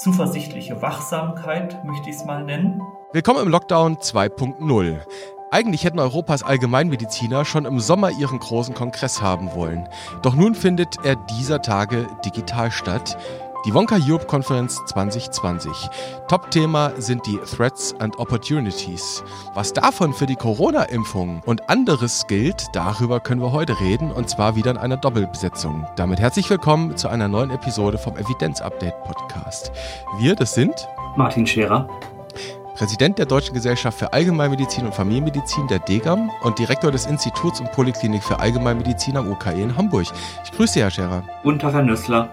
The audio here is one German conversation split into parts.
zuversichtliche Wachsamkeit, möchte ich es mal nennen. Willkommen im Lockdown 2.0. Eigentlich hätten Europas Allgemeinmediziner schon im Sommer ihren großen Kongress haben wollen. Doch nun findet er dieser Tage digital statt. Die Wonka Europe Konferenz 2020. Top-Thema sind die Threats and Opportunities. Was davon für die Corona-Impfung und anderes gilt, darüber können wir heute reden und zwar wieder in einer Doppelbesetzung. Damit herzlich willkommen zu einer neuen Episode vom Evidenz-Update Podcast. Wir, das sind Martin Scherer. Präsident der Deutschen Gesellschaft für Allgemeinmedizin und Familienmedizin der DGAM und Direktor des Instituts und Poliklinik für Allgemeinmedizin am UKE in Hamburg. Ich grüße Sie, Herr Scherer. Guten Tag, Herr Nüssler.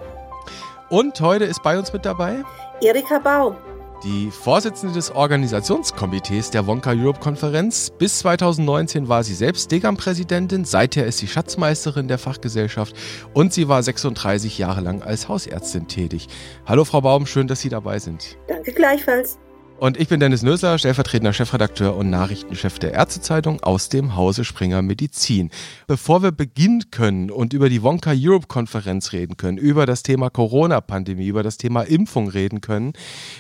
Und heute ist bei uns mit dabei Erika Baum. Die Vorsitzende des Organisationskomitees der Wonka Europe Konferenz. Bis 2019 war sie selbst Degam-Präsidentin, seither ist sie Schatzmeisterin der Fachgesellschaft und sie war 36 Jahre lang als Hausärztin tätig. Hallo Frau Baum, schön, dass Sie dabei sind. Danke gleichfalls. Und ich bin Dennis Nösler, stellvertretender Chefredakteur und Nachrichtenchef der Ärztezeitung aus dem Hause Springer Medizin. Bevor wir beginnen können und über die Wonka Europe Konferenz reden können, über das Thema Corona-Pandemie, über das Thema Impfung reden können,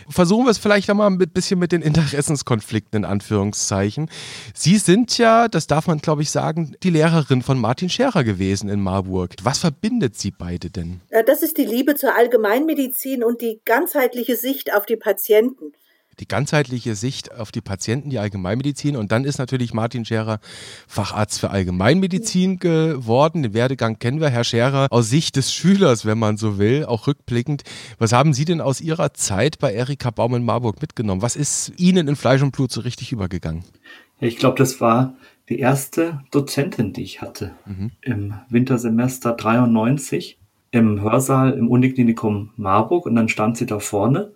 versuchen wir es vielleicht einmal ein bisschen mit den Interessenskonflikten in Anführungszeichen. Sie sind ja, das darf man glaube ich sagen, die Lehrerin von Martin Scherer gewesen in Marburg. Was verbindet Sie beide denn? Das ist die Liebe zur Allgemeinmedizin und die ganzheitliche Sicht auf die Patienten die ganzheitliche Sicht auf die Patienten, die Allgemeinmedizin. Und dann ist natürlich Martin Scherer Facharzt für Allgemeinmedizin geworden. Den Werdegang kennen wir, Herr Scherer, aus Sicht des Schülers, wenn man so will, auch rückblickend. Was haben Sie denn aus Ihrer Zeit bei Erika Baum in Marburg mitgenommen? Was ist Ihnen in Fleisch und Blut so richtig übergegangen? Ja, ich glaube, das war die erste Dozentin, die ich hatte mhm. im Wintersemester 93 im Hörsaal im Uniklinikum Marburg und dann stand sie da vorne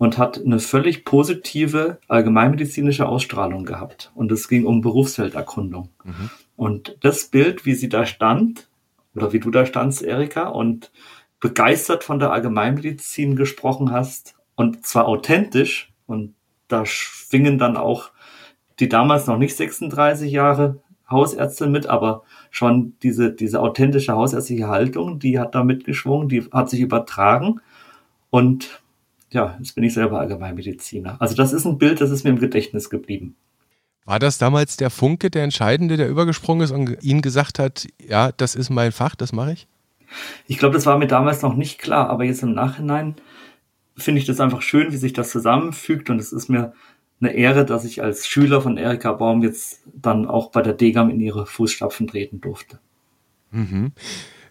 und hat eine völlig positive allgemeinmedizinische Ausstrahlung gehabt. Und es ging um Berufsfelderkundung. Mhm. Und das Bild, wie sie da stand, oder wie du da standst, Erika, und begeistert von der Allgemeinmedizin gesprochen hast, und zwar authentisch, und da schwingen dann auch die damals noch nicht 36 Jahre Hausärztin mit, aber schon diese, diese authentische hausärztliche Haltung, die hat da mitgeschwungen, die hat sich übertragen. Und ja, jetzt bin ich selber Allgemeinmediziner. Also das ist ein Bild, das ist mir im Gedächtnis geblieben. War das damals der Funke, der Entscheidende, der übergesprungen ist und Ihnen gesagt hat, ja, das ist mein Fach, das mache ich? Ich glaube, das war mir damals noch nicht klar, aber jetzt im Nachhinein finde ich das einfach schön, wie sich das zusammenfügt und es ist mir eine Ehre, dass ich als Schüler von Erika Baum jetzt dann auch bei der Degam in ihre Fußstapfen treten durfte. Mhm.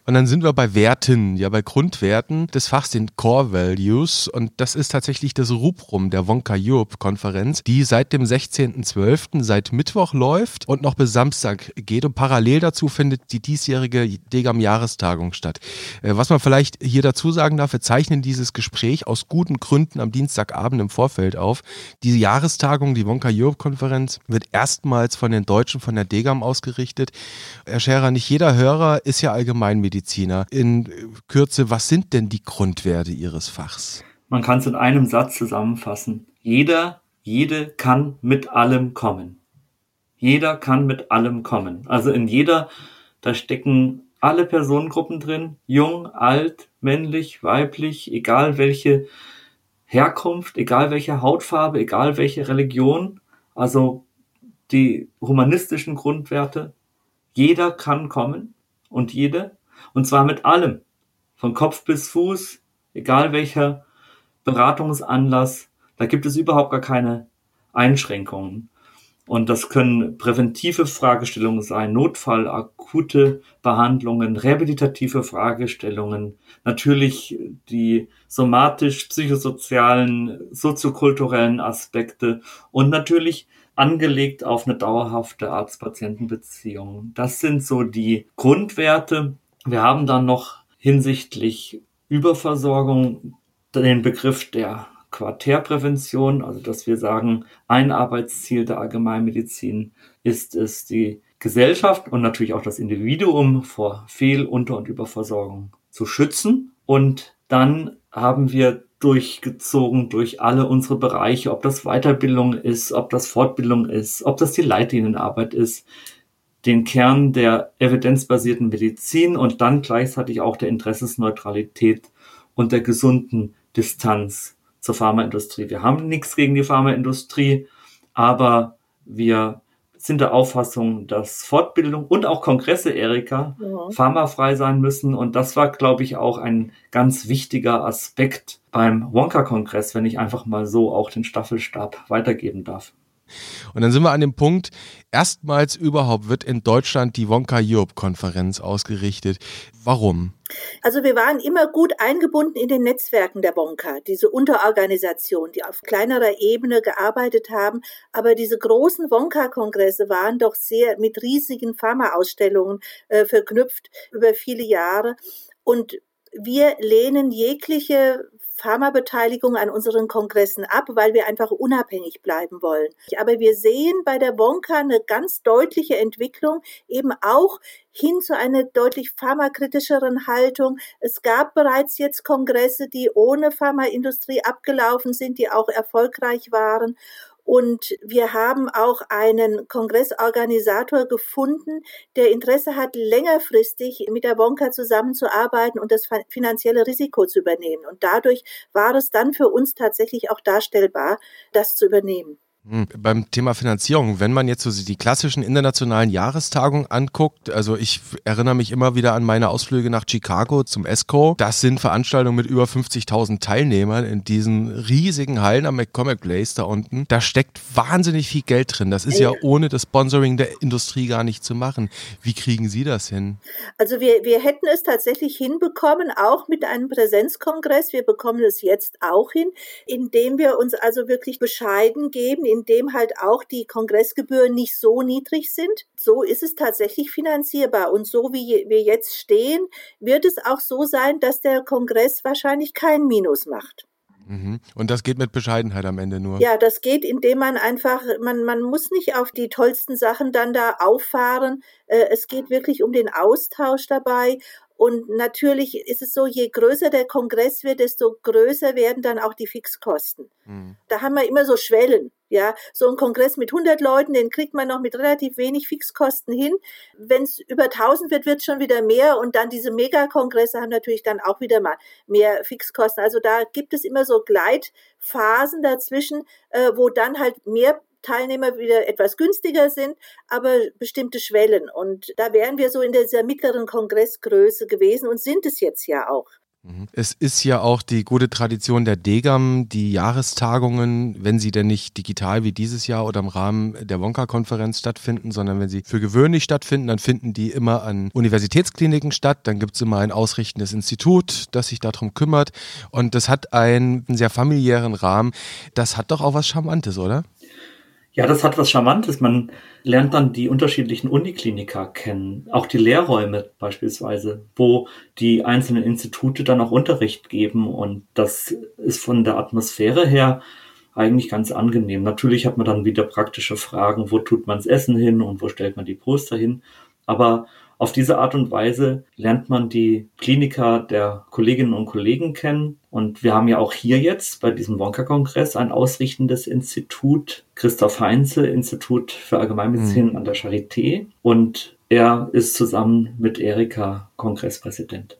Und dann sind wir bei Werten, ja bei Grundwerten des Fachs, den Core Values. Und das ist tatsächlich das Rubrum der Wonka Europe Konferenz, die seit dem 16.12., seit Mittwoch läuft und noch bis Samstag geht. Und parallel dazu findet die diesjährige Degam-Jahrestagung statt. Äh, was man vielleicht hier dazu sagen darf, wir zeichnen dieses Gespräch aus guten Gründen am Dienstagabend im Vorfeld auf. Diese Jahrestagung, die Wonka Europe Konferenz, wird erstmals von den Deutschen von der Degam ausgerichtet. Herr Scherer, nicht jeder Hörer ist ja Allgemeinmediziner. Mediziner. In Kürze, was sind denn die Grundwerte Ihres Fachs? Man kann es in einem Satz zusammenfassen. Jeder, jede kann mit allem kommen. Jeder kann mit allem kommen. Also in jeder, da stecken alle Personengruppen drin, jung, alt, männlich, weiblich, egal welche Herkunft, egal welche Hautfarbe, egal welche Religion, also die humanistischen Grundwerte. Jeder kann kommen und jede. Und zwar mit allem. Von Kopf bis Fuß, egal welcher Beratungsanlass. Da gibt es überhaupt gar keine Einschränkungen. Und das können präventive Fragestellungen sein, Notfall, akute Behandlungen, rehabilitative Fragestellungen, natürlich die somatisch-psychosozialen, soziokulturellen Aspekte und natürlich angelegt auf eine dauerhafte Arzt-Patienten-Beziehung. Das sind so die Grundwerte, wir haben dann noch hinsichtlich Überversorgung den Begriff der Quartärprävention, also dass wir sagen, ein Arbeitsziel der Allgemeinmedizin ist es, die Gesellschaft und natürlich auch das Individuum vor Fehl-, Unter- und Überversorgung zu schützen. Und dann haben wir durchgezogen durch alle unsere Bereiche, ob das Weiterbildung ist, ob das Fortbildung ist, ob das die Leitlinienarbeit ist, den Kern der evidenzbasierten Medizin und dann gleichzeitig auch der Interessensneutralität und der gesunden Distanz zur Pharmaindustrie. Wir haben nichts gegen die Pharmaindustrie, aber wir sind der Auffassung, dass Fortbildung und auch Kongresse, Erika, ja. pharmafrei sein müssen. Und das war, glaube ich, auch ein ganz wichtiger Aspekt beim Wonka-Kongress, wenn ich einfach mal so auch den Staffelstab weitergeben darf. Und dann sind wir an dem Punkt, erstmals überhaupt wird in Deutschland die Wonka Europe Konferenz ausgerichtet. Warum? Also wir waren immer gut eingebunden in den Netzwerken der Wonka, diese Unterorganisation, die auf kleinerer Ebene gearbeitet haben, aber diese großen Wonka-Kongresse waren doch sehr mit riesigen Pharma-Ausstellungen äh, verknüpft über viele Jahre. Und wir lehnen jegliche Pharmabeteiligung an unseren Kongressen ab, weil wir einfach unabhängig bleiben wollen. Aber wir sehen bei der Wonka eine ganz deutliche Entwicklung, eben auch hin zu einer deutlich pharmakritischeren Haltung. Es gab bereits jetzt Kongresse, die ohne Pharmaindustrie abgelaufen sind, die auch erfolgreich waren. Und wir haben auch einen Kongressorganisator gefunden, der Interesse hat, längerfristig mit der Wonka zusammenzuarbeiten und das finanzielle Risiko zu übernehmen. Und dadurch war es dann für uns tatsächlich auch darstellbar, das zu übernehmen. Hm, beim Thema Finanzierung, wenn man jetzt so die klassischen internationalen Jahrestagungen anguckt, also ich erinnere mich immer wieder an meine Ausflüge nach Chicago zum ESCO. Das sind Veranstaltungen mit über 50.000 Teilnehmern in diesen riesigen Hallen am McCormick Place da unten. Da steckt wahnsinnig viel Geld drin. Das ist ja ohne das Sponsoring der Industrie gar nicht zu machen. Wie kriegen Sie das hin? Also wir, wir hätten es tatsächlich hinbekommen, auch mit einem Präsenzkongress. Wir bekommen es jetzt auch hin, indem wir uns also wirklich bescheiden geben in dem halt auch die Kongressgebühren nicht so niedrig sind. So ist es tatsächlich finanzierbar. Und so wie wir jetzt stehen, wird es auch so sein, dass der Kongress wahrscheinlich kein Minus macht. Mhm. Und das geht mit Bescheidenheit am Ende nur. Ja, das geht, indem man einfach, man, man muss nicht auf die tollsten Sachen dann da auffahren. Äh, es geht wirklich um den Austausch dabei. Und natürlich ist es so, je größer der Kongress wird, desto größer werden dann auch die Fixkosten. Mhm. Da haben wir immer so Schwellen. Ja, so ein Kongress mit 100 Leuten, den kriegt man noch mit relativ wenig Fixkosten hin. Wenn es über 1000 wird, wird es schon wieder mehr. Und dann diese Megakongresse haben natürlich dann auch wieder mal mehr Fixkosten. Also da gibt es immer so Gleitphasen dazwischen, äh, wo dann halt mehr Teilnehmer wieder etwas günstiger sind, aber bestimmte Schwellen. Und da wären wir so in dieser mittleren Kongressgröße gewesen und sind es jetzt ja auch. Mhm. Es ist ja auch die gute Tradition der Degam, die Jahrestagungen, wenn sie denn nicht digital wie dieses Jahr oder im Rahmen der Wonka-Konferenz stattfinden, sondern wenn sie für gewöhnlich stattfinden, dann finden die immer an Universitätskliniken statt. Dann gibt es immer ein ausrichtendes Institut, das sich darum kümmert. Und das hat einen sehr familiären Rahmen. Das hat doch auch was Charmantes, oder? Ja, das hat was Charmantes. Man lernt dann die unterschiedlichen Unikliniker kennen, auch die Lehrräume beispielsweise, wo die einzelnen Institute dann auch Unterricht geben. Und das ist von der Atmosphäre her eigentlich ganz angenehm. Natürlich hat man dann wieder praktische Fragen, wo tut man das Essen hin und wo stellt man die Poster hin. Aber auf diese Art und Weise lernt man die Kliniker der Kolleginnen und Kollegen kennen. Und wir haben ja auch hier jetzt bei diesem Wonka-Kongress ein ausrichtendes Institut, Christoph Heinze, Institut für Allgemeinmedizin mhm. an der Charité. Und er ist zusammen mit Erika Kongresspräsident.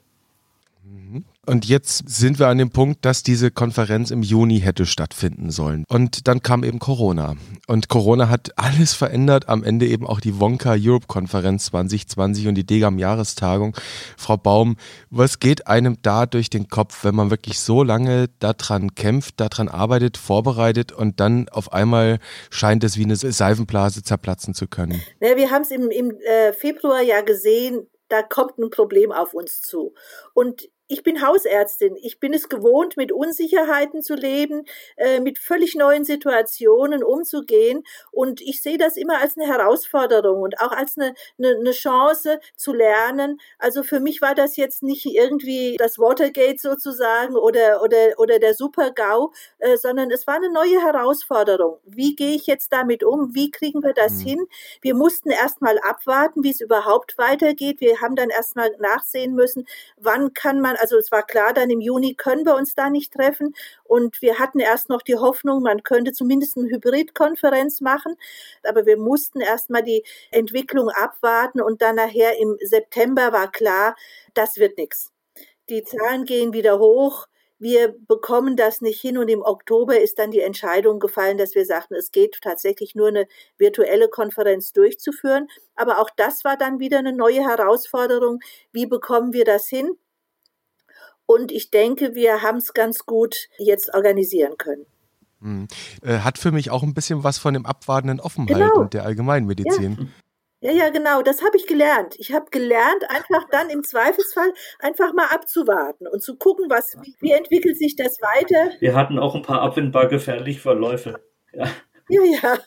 Und jetzt sind wir an dem Punkt, dass diese Konferenz im Juni hätte stattfinden sollen. Und dann kam eben Corona. Und Corona hat alles verändert. Am Ende eben auch die Wonka Europe Konferenz 2020 und die Degam Jahrestagung. Frau Baum, was geht einem da durch den Kopf, wenn man wirklich so lange daran kämpft, daran arbeitet, vorbereitet und dann auf einmal scheint es wie eine Seifenblase zerplatzen zu können? Ja, wir haben es im, im äh, Februar ja gesehen, da kommt ein Problem auf uns zu. Und ich bin Hausärztin. Ich bin es gewohnt, mit Unsicherheiten zu leben, äh, mit völlig neuen Situationen umzugehen. Und ich sehe das immer als eine Herausforderung und auch als eine, eine, eine Chance zu lernen. Also für mich war das jetzt nicht irgendwie das Watergate sozusagen oder, oder, oder der Super-GAU, äh, sondern es war eine neue Herausforderung. Wie gehe ich jetzt damit um? Wie kriegen wir das mhm. hin? Wir mussten erstmal abwarten, wie es überhaupt weitergeht. Wir haben dann erstmal nachsehen müssen, wann kann man also es war klar, dann im Juni können wir uns da nicht treffen. Und wir hatten erst noch die Hoffnung, man könnte zumindest eine Hybridkonferenz machen. Aber wir mussten erst mal die Entwicklung abwarten. Und dann nachher im September war klar, das wird nichts. Die Zahlen gehen wieder hoch wir bekommen das nicht hin und im Oktober ist dann die Entscheidung gefallen, dass wir sagten, es geht tatsächlich nur eine virtuelle Konferenz durchzuführen. Aber auch das war dann wieder eine neue Herausforderung. Wie bekommen wir das hin? Und ich denke, wir haben es ganz gut jetzt organisieren können. Hm. Hat für mich auch ein bisschen was von dem abwartenden Offenhalten genau. der Allgemeinmedizin. Ja. Ja, ja, genau, das habe ich gelernt. Ich habe gelernt, einfach dann im Zweifelsfall einfach mal abzuwarten und zu gucken, was, wie entwickelt sich das weiter. Wir hatten auch ein paar abwendbar gefährliche Verläufe. Ja. Ja, ja,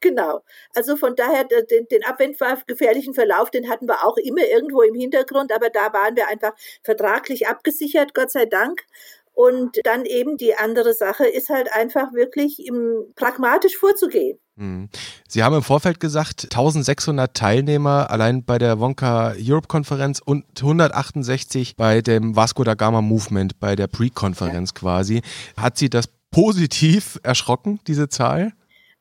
genau. Also von daher, den, den abwendbar gefährlichen Verlauf, den hatten wir auch immer irgendwo im Hintergrund, aber da waren wir einfach vertraglich abgesichert, Gott sei Dank. Und dann eben die andere Sache ist halt einfach wirklich im, pragmatisch vorzugehen. Hm. Sie haben im Vorfeld gesagt, 1600 Teilnehmer allein bei der Wonka Europe Konferenz und 168 bei dem Vasco da Gama Movement, bei der Pre-Konferenz ja. quasi. Hat Sie das positiv erschrocken, diese Zahl?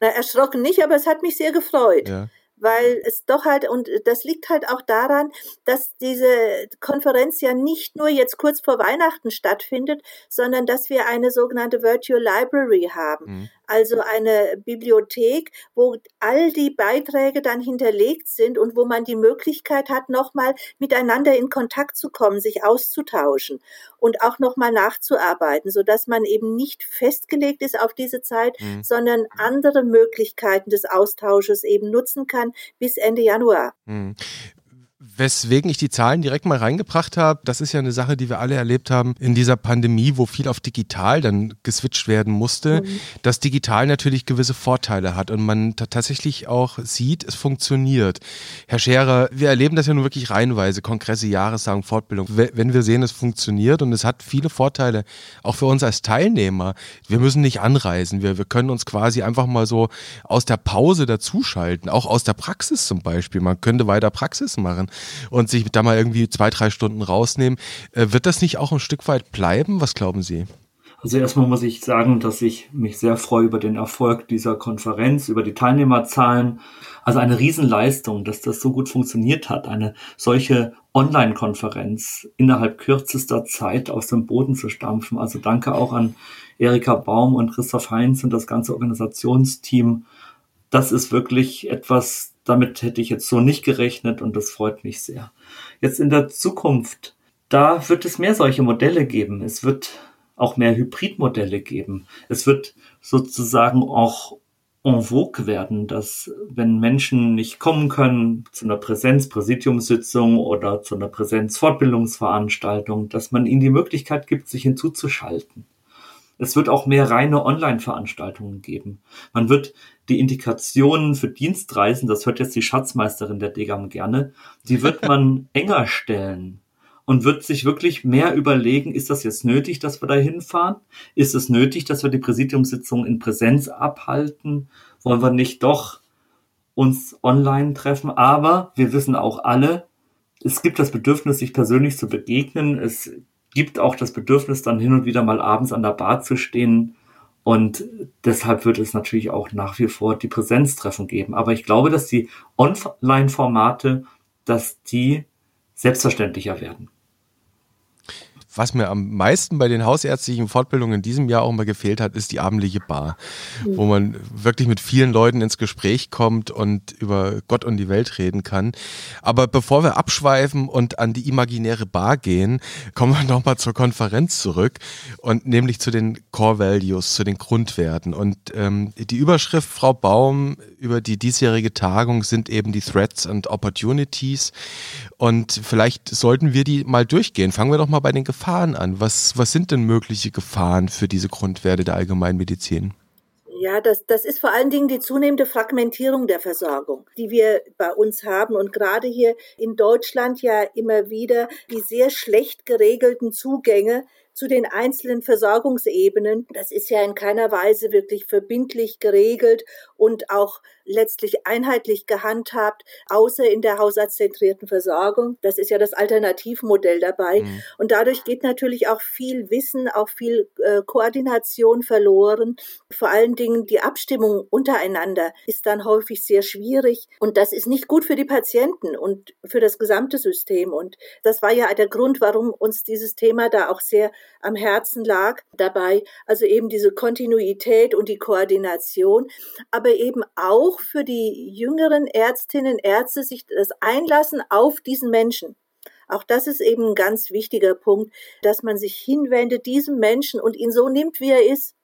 Na, erschrocken nicht, aber es hat mich sehr gefreut. Ja weil es doch halt, und das liegt halt auch daran, dass diese Konferenz ja nicht nur jetzt kurz vor Weihnachten stattfindet, sondern dass wir eine sogenannte Virtual Library haben. Mhm also eine Bibliothek, wo all die Beiträge dann hinterlegt sind und wo man die Möglichkeit hat, nochmal miteinander in Kontakt zu kommen, sich auszutauschen und auch nochmal nachzuarbeiten, sodass man eben nicht festgelegt ist auf diese Zeit, mhm. sondern andere Möglichkeiten des Austausches eben nutzen kann bis Ende Januar. Mhm. Weswegen ich die Zahlen direkt mal reingebracht habe, das ist ja eine Sache, die wir alle erlebt haben in dieser Pandemie, wo viel auf digital dann geswitcht werden musste, mhm. dass digital natürlich gewisse Vorteile hat und man tatsächlich auch sieht, es funktioniert. Herr Scherer, wir erleben das ja nun wirklich reihenweise, Kongresse, Jahressagen, Fortbildung. Wenn wir sehen, es funktioniert und es hat viele Vorteile, auch für uns als Teilnehmer. Wir müssen nicht anreisen, wir, wir können uns quasi einfach mal so aus der Pause dazuschalten, auch aus der Praxis zum Beispiel. Man könnte weiter Praxis machen und sich da mal irgendwie zwei, drei Stunden rausnehmen. Äh, wird das nicht auch ein Stück weit bleiben? Was glauben Sie? Also erstmal muss ich sagen, dass ich mich sehr freue über den Erfolg dieser Konferenz, über die Teilnehmerzahlen. Also eine Riesenleistung, dass das so gut funktioniert hat, eine solche Online-Konferenz innerhalb kürzester Zeit aus dem Boden zu stampfen. Also danke auch an Erika Baum und Christoph Heinz und das ganze Organisationsteam. Das ist wirklich etwas, damit hätte ich jetzt so nicht gerechnet und das freut mich sehr. Jetzt in der Zukunft, da wird es mehr solche Modelle geben. Es wird auch mehr Hybridmodelle geben. Es wird sozusagen auch en vogue werden, dass wenn Menschen nicht kommen können zu einer Präsenz-Präsidiumssitzung oder zu einer Präsenz-Fortbildungsveranstaltung, dass man ihnen die Möglichkeit gibt, sich hinzuzuschalten. Es wird auch mehr reine Online-Veranstaltungen geben. Man wird die Indikationen für Dienstreisen, das hört jetzt die Schatzmeisterin der Degam gerne, die wird man enger stellen und wird sich wirklich mehr überlegen, ist das jetzt nötig, dass wir da hinfahren? Ist es nötig, dass wir die Präsidiumssitzung in Präsenz abhalten? Wollen wir nicht doch uns online treffen? Aber wir wissen auch alle, es gibt das Bedürfnis, sich persönlich zu begegnen. Es gibt auch das Bedürfnis, dann hin und wieder mal abends an der Bar zu stehen. Und deshalb wird es natürlich auch nach wie vor die Präsenztreffen geben. Aber ich glaube, dass die Online-Formate, dass die selbstverständlicher werden was mir am meisten bei den hausärztlichen Fortbildungen in diesem Jahr auch mal gefehlt hat, ist die abendliche Bar, mhm. wo man wirklich mit vielen Leuten ins Gespräch kommt und über Gott und die Welt reden kann. Aber bevor wir abschweifen und an die imaginäre Bar gehen, kommen wir nochmal zur Konferenz zurück und nämlich zu den Core Values, zu den Grundwerten. Und ähm, die Überschrift, Frau Baum, über die diesjährige Tagung sind eben die Threats and Opportunities. Und vielleicht sollten wir die mal durchgehen. Fangen wir doch mal bei den Gefahren Gefahren an? Was, was sind denn mögliche Gefahren für diese Grundwerte der Allgemeinmedizin? Ja, das, das ist vor allen Dingen die zunehmende Fragmentierung der Versorgung, die wir bei uns haben und gerade hier in Deutschland ja immer wieder die sehr schlecht geregelten Zugänge zu den einzelnen Versorgungsebenen. Das ist ja in keiner Weise wirklich verbindlich geregelt und auch letztlich einheitlich gehandhabt, außer in der hausarztzentrierten Versorgung. Das ist ja das Alternativmodell dabei. Mhm. Und dadurch geht natürlich auch viel Wissen, auch viel äh, Koordination verloren. Vor allen Dingen die Abstimmung untereinander ist dann häufig sehr schwierig. Und das ist nicht gut für die Patienten und für das gesamte System. Und das war ja der Grund, warum uns dieses Thema da auch sehr am Herzen lag dabei. Also eben diese Kontinuität und die Koordination, aber eben auch für die jüngeren Ärztinnen, Ärzte sich das einlassen auf diesen Menschen. Auch das ist eben ein ganz wichtiger Punkt, dass man sich hinwendet diesem Menschen und ihn so nimmt, wie er ist.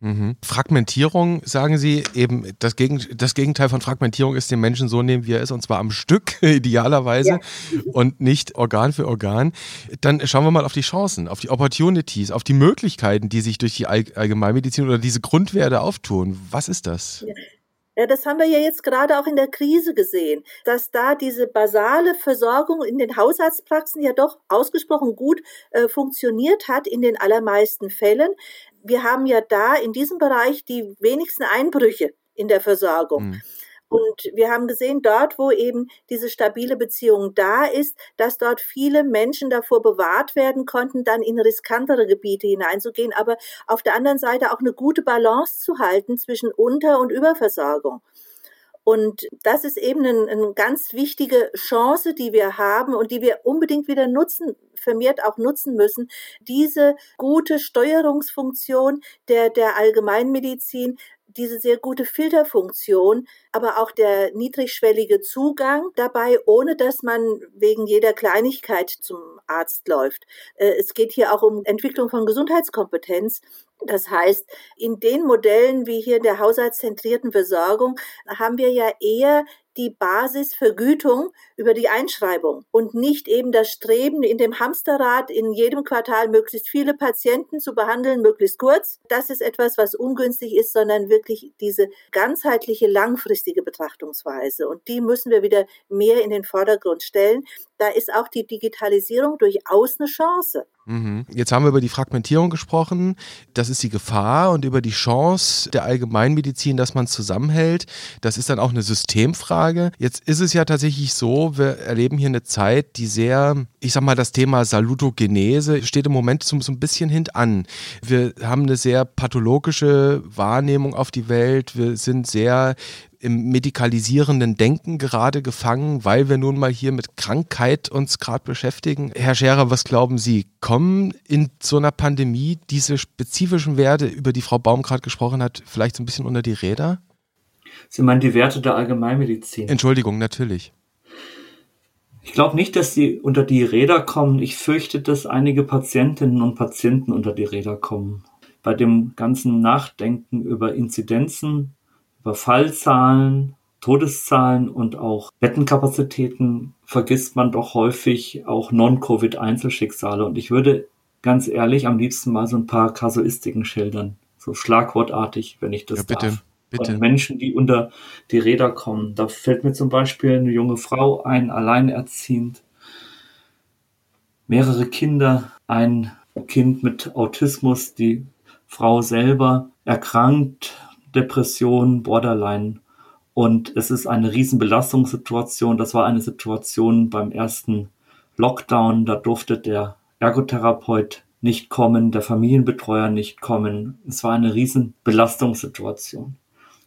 Mhm. Fragmentierung, sagen Sie, eben das, Gegen, das Gegenteil von Fragmentierung ist den Menschen so nehmen, wie er ist, und zwar am Stück, idealerweise, ja. und nicht Organ für Organ. Dann schauen wir mal auf die Chancen, auf die Opportunities, auf die Möglichkeiten, die sich durch die Allgemeinmedizin oder diese Grundwerte auftun. Was ist das? Ja. Das haben wir ja jetzt gerade auch in der Krise gesehen, dass da diese basale Versorgung in den Hausarztpraxen ja doch ausgesprochen gut äh, funktioniert hat in den allermeisten Fällen. Wir haben ja da in diesem Bereich die wenigsten Einbrüche in der Versorgung. Mhm. Und wir haben gesehen, dort, wo eben diese stabile Beziehung da ist, dass dort viele Menschen davor bewahrt werden konnten, dann in riskantere Gebiete hineinzugehen, aber auf der anderen Seite auch eine gute Balance zu halten zwischen Unter- und Überversorgung. Und das ist eben eine, eine, ganz wichtige Chance, die wir haben und die wir unbedingt wieder nutzen, vermehrt auch nutzen müssen. Diese gute Steuerungsfunktion der, der Allgemeinmedizin diese sehr gute Filterfunktion, aber auch der niedrigschwellige Zugang dabei, ohne dass man wegen jeder Kleinigkeit zum Arzt läuft. Äh, es geht hier auch um Entwicklung von Gesundheitskompetenz. Das heißt, in den Modellen wie hier der haushaltszentrierten Versorgung haben wir ja eher die Basisvergütung über die Einschreibung und nicht eben das Streben in dem Hamsterrad in jedem Quartal möglichst viele Patienten zu behandeln, möglichst kurz. Das ist etwas, was ungünstig ist, sondern wirklich diese ganzheitliche, langfristige Betrachtungsweise. Und die müssen wir wieder mehr in den Vordergrund stellen. Da ist auch die Digitalisierung durchaus eine Chance. Mhm. Jetzt haben wir über die Fragmentierung gesprochen. Das ist die Gefahr und über die Chance der Allgemeinmedizin, dass man zusammenhält. Das ist dann auch eine Systemfrage. Jetzt ist es ja tatsächlich so, wir erleben hier eine Zeit, die sehr, ich sag mal, das Thema Salutogenese steht im Moment so, so ein bisschen hintan. Wir haben eine sehr pathologische Wahrnehmung auf die Welt. Wir sind sehr im medikalisierenden Denken gerade gefangen, weil wir nun mal hier mit Krankheit uns gerade beschäftigen. Herr Scherer, was glauben Sie? Kommen in so einer Pandemie diese spezifischen Werte, über die Frau Baum gerade gesprochen hat, vielleicht so ein bisschen unter die Räder? Sie meinen die Werte der Allgemeinmedizin? Entschuldigung, natürlich. Ich glaube nicht, dass sie unter die Räder kommen. Ich fürchte, dass einige Patientinnen und Patienten unter die Räder kommen. Bei dem ganzen Nachdenken über Inzidenzen, über Fallzahlen, Todeszahlen und auch Bettenkapazitäten vergisst man doch häufig auch Non-Covid-Einzelschicksale. Und ich würde ganz ehrlich am liebsten mal so ein paar Kasuistiken schildern. So schlagwortartig, wenn ich das ja, bitte, darf. Bitte. Von Menschen, die unter die Räder kommen. Da fällt mir zum Beispiel eine junge Frau ein, alleinerziehend, mehrere Kinder, ein Kind mit Autismus, die Frau selber erkrankt, Depression, Borderline. Und es ist eine Riesenbelastungssituation. Das war eine Situation beim ersten Lockdown. Da durfte der Ergotherapeut nicht kommen, der Familienbetreuer nicht kommen. Es war eine Riesenbelastungssituation.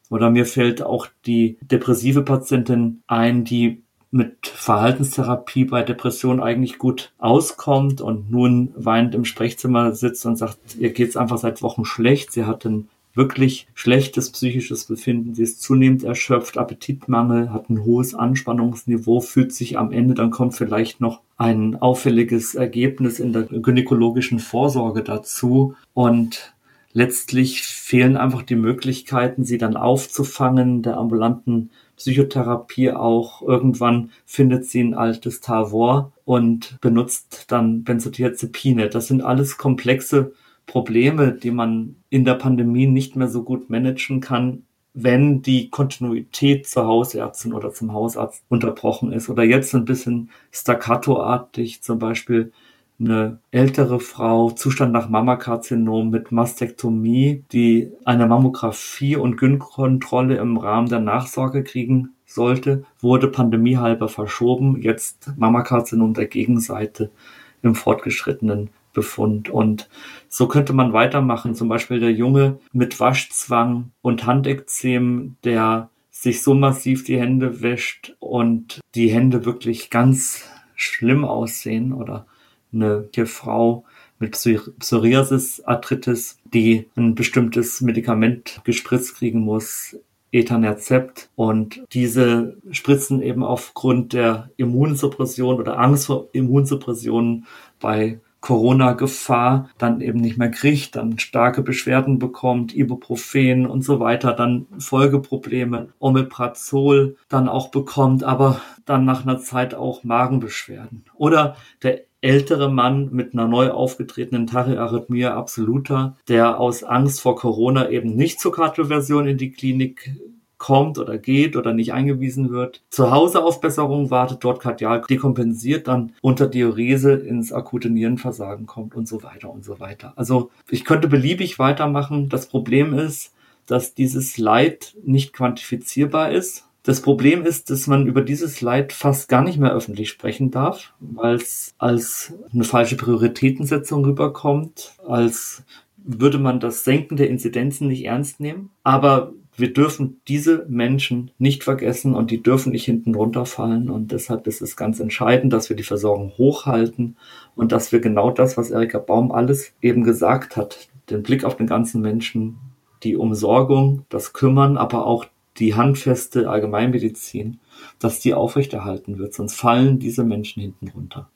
Oder mir fällt auch die depressive Patientin ein, die mit Verhaltenstherapie bei Depression eigentlich gut auskommt und nun weinend im Sprechzimmer sitzt und sagt, ihr geht's einfach seit Wochen schlecht. Sie hat einen wirklich schlechtes psychisches Befinden. Sie ist zunehmend erschöpft, Appetitmangel, hat ein hohes Anspannungsniveau, fühlt sich am Ende, dann kommt vielleicht noch ein auffälliges Ergebnis in der gynäkologischen Vorsorge dazu und letztlich fehlen einfach die Möglichkeiten, sie dann aufzufangen, der ambulanten Psychotherapie auch. Irgendwann findet sie ein altes Tavor und benutzt dann Benzodiazepine. Das sind alles komplexe Probleme, die man in der Pandemie nicht mehr so gut managen kann, wenn die Kontinuität zur Hausärztin oder zum Hausarzt unterbrochen ist. Oder jetzt ein bisschen staccatoartig zum Beispiel eine ältere Frau, Zustand nach Mammakarzinom mit Mastektomie, die eine Mammographie und Gynkontrolle im Rahmen der Nachsorge kriegen sollte, wurde pandemiehalber verschoben. Jetzt Mammakarzinom der Gegenseite im fortgeschrittenen Befund. Und so könnte man weitermachen. Zum Beispiel der Junge mit Waschzwang und Handekzem, der sich so massiv die Hände wäscht und die Hände wirklich ganz schlimm aussehen oder eine Frau mit Psoriasis, Arthritis, die ein bestimmtes Medikament gespritzt kriegen muss, Etanercept. Und diese Spritzen eben aufgrund der Immunsuppression oder Angst vor Immunsuppression bei Corona-Gefahr dann eben nicht mehr kriegt, dann starke Beschwerden bekommt, Ibuprofen und so weiter, dann Folgeprobleme, Omeprazol dann auch bekommt, aber dann nach einer Zeit auch Magenbeschwerden. Oder der ältere Mann mit einer neu aufgetretenen Tachyarrhythmia absoluta, der aus Angst vor Corona eben nicht zur Kardioversion in die Klinik kommt oder geht oder nicht eingewiesen wird, zu Hause auf Besserung wartet, dort kardial dekompensiert, dann unter Diurese ins akute Nierenversagen kommt und so weiter und so weiter. Also ich könnte beliebig weitermachen. Das Problem ist, dass dieses Leid nicht quantifizierbar ist. Das Problem ist, dass man über dieses Leid fast gar nicht mehr öffentlich sprechen darf, weil es als eine falsche Prioritätensetzung rüberkommt, als würde man das Senken der Inzidenzen nicht ernst nehmen. Aber wir dürfen diese Menschen nicht vergessen und die dürfen nicht hinten runterfallen. Und deshalb ist es ganz entscheidend, dass wir die Versorgung hochhalten und dass wir genau das, was Erika Baum alles eben gesagt hat, den Blick auf den ganzen Menschen, die Umsorgung, das Kümmern, aber auch die handfeste Allgemeinmedizin, dass die aufrechterhalten wird. Sonst fallen diese Menschen hinten runter.